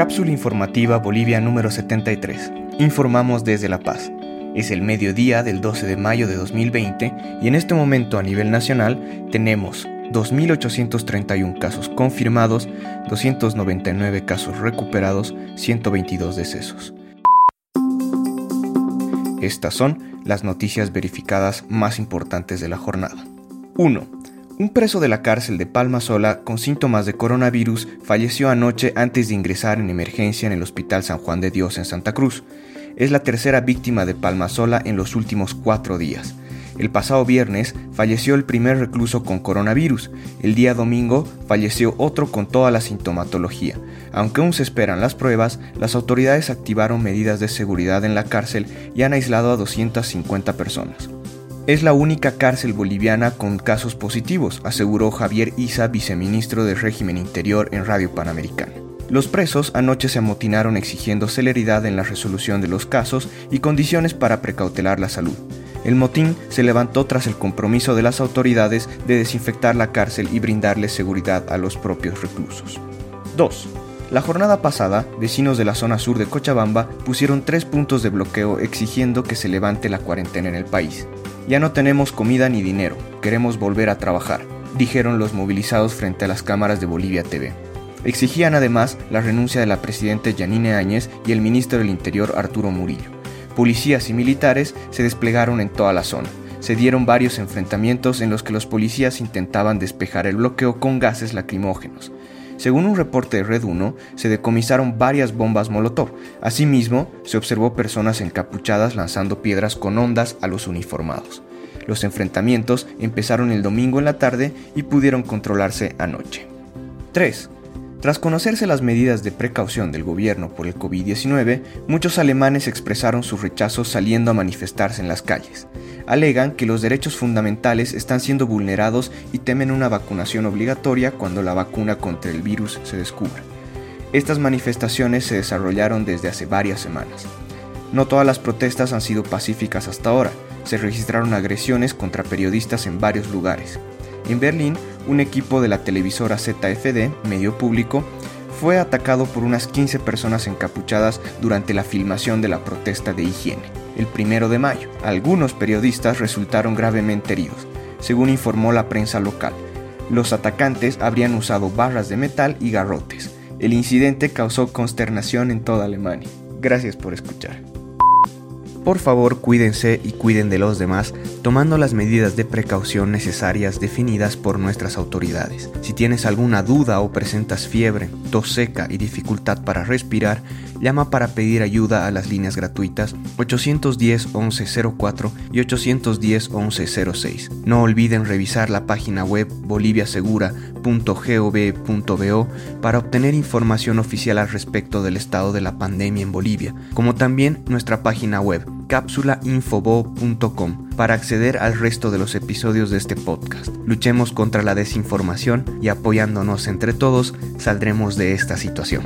Cápsula informativa Bolivia número 73. Informamos desde La Paz. Es el mediodía del 12 de mayo de 2020 y en este momento a nivel nacional tenemos 2.831 casos confirmados, 299 casos recuperados, 122 decesos. Estas son las noticias verificadas más importantes de la jornada. 1. Un preso de la cárcel de Palma Sola con síntomas de coronavirus falleció anoche antes de ingresar en emergencia en el Hospital San Juan de Dios en Santa Cruz. Es la tercera víctima de Palma Sola en los últimos cuatro días. El pasado viernes falleció el primer recluso con coronavirus. El día domingo falleció otro con toda la sintomatología. Aunque aún se esperan las pruebas, las autoridades activaron medidas de seguridad en la cárcel y han aislado a 250 personas. Es la única cárcel boliviana con casos positivos, aseguró Javier Isa, viceministro del régimen interior en Radio Panamericana. Los presos anoche se amotinaron exigiendo celeridad en la resolución de los casos y condiciones para precautelar la salud. El motín se levantó tras el compromiso de las autoridades de desinfectar la cárcel y brindarle seguridad a los propios reclusos. 2. La jornada pasada, vecinos de la zona sur de Cochabamba pusieron tres puntos de bloqueo exigiendo que se levante la cuarentena en el país. Ya no tenemos comida ni dinero, queremos volver a trabajar, dijeron los movilizados frente a las cámaras de Bolivia TV. Exigían además la renuncia de la presidenta Yanine Áñez y el ministro del Interior Arturo Murillo. Policías y militares se desplegaron en toda la zona. Se dieron varios enfrentamientos en los que los policías intentaban despejar el bloqueo con gases lacrimógenos. Según un reporte de Red 1, se decomisaron varias bombas Molotov. Asimismo, se observó personas encapuchadas lanzando piedras con ondas a los uniformados. Los enfrentamientos empezaron el domingo en la tarde y pudieron controlarse anoche. 3. Tras conocerse las medidas de precaución del gobierno por el COVID-19, muchos alemanes expresaron su rechazo saliendo a manifestarse en las calles. Alegan que los derechos fundamentales están siendo vulnerados y temen una vacunación obligatoria cuando la vacuna contra el virus se descubra. Estas manifestaciones se desarrollaron desde hace varias semanas. No todas las protestas han sido pacíficas hasta ahora. Se registraron agresiones contra periodistas en varios lugares. En Berlín, un equipo de la televisora ZFD, medio público, fue atacado por unas 15 personas encapuchadas durante la filmación de la protesta de higiene, el primero de mayo. Algunos periodistas resultaron gravemente heridos, según informó la prensa local. Los atacantes habrían usado barras de metal y garrotes. El incidente causó consternación en toda Alemania. Gracias por escuchar. Por favor, cuídense y cuiden de los demás, tomando las medidas de precaución necesarias definidas por nuestras autoridades. Si tienes alguna duda o presentas fiebre, tos seca y dificultad para respirar, llama para pedir ayuda a las líneas gratuitas 810 1104 y 810 1106. No olviden revisar la página web boliviasegura.gov.bo para obtener información oficial al respecto del estado de la pandemia en Bolivia, como también nuestra página web cápsulainfobo.com para acceder al resto de los episodios de este podcast. Luchemos contra la desinformación y apoyándonos entre todos saldremos de esta situación.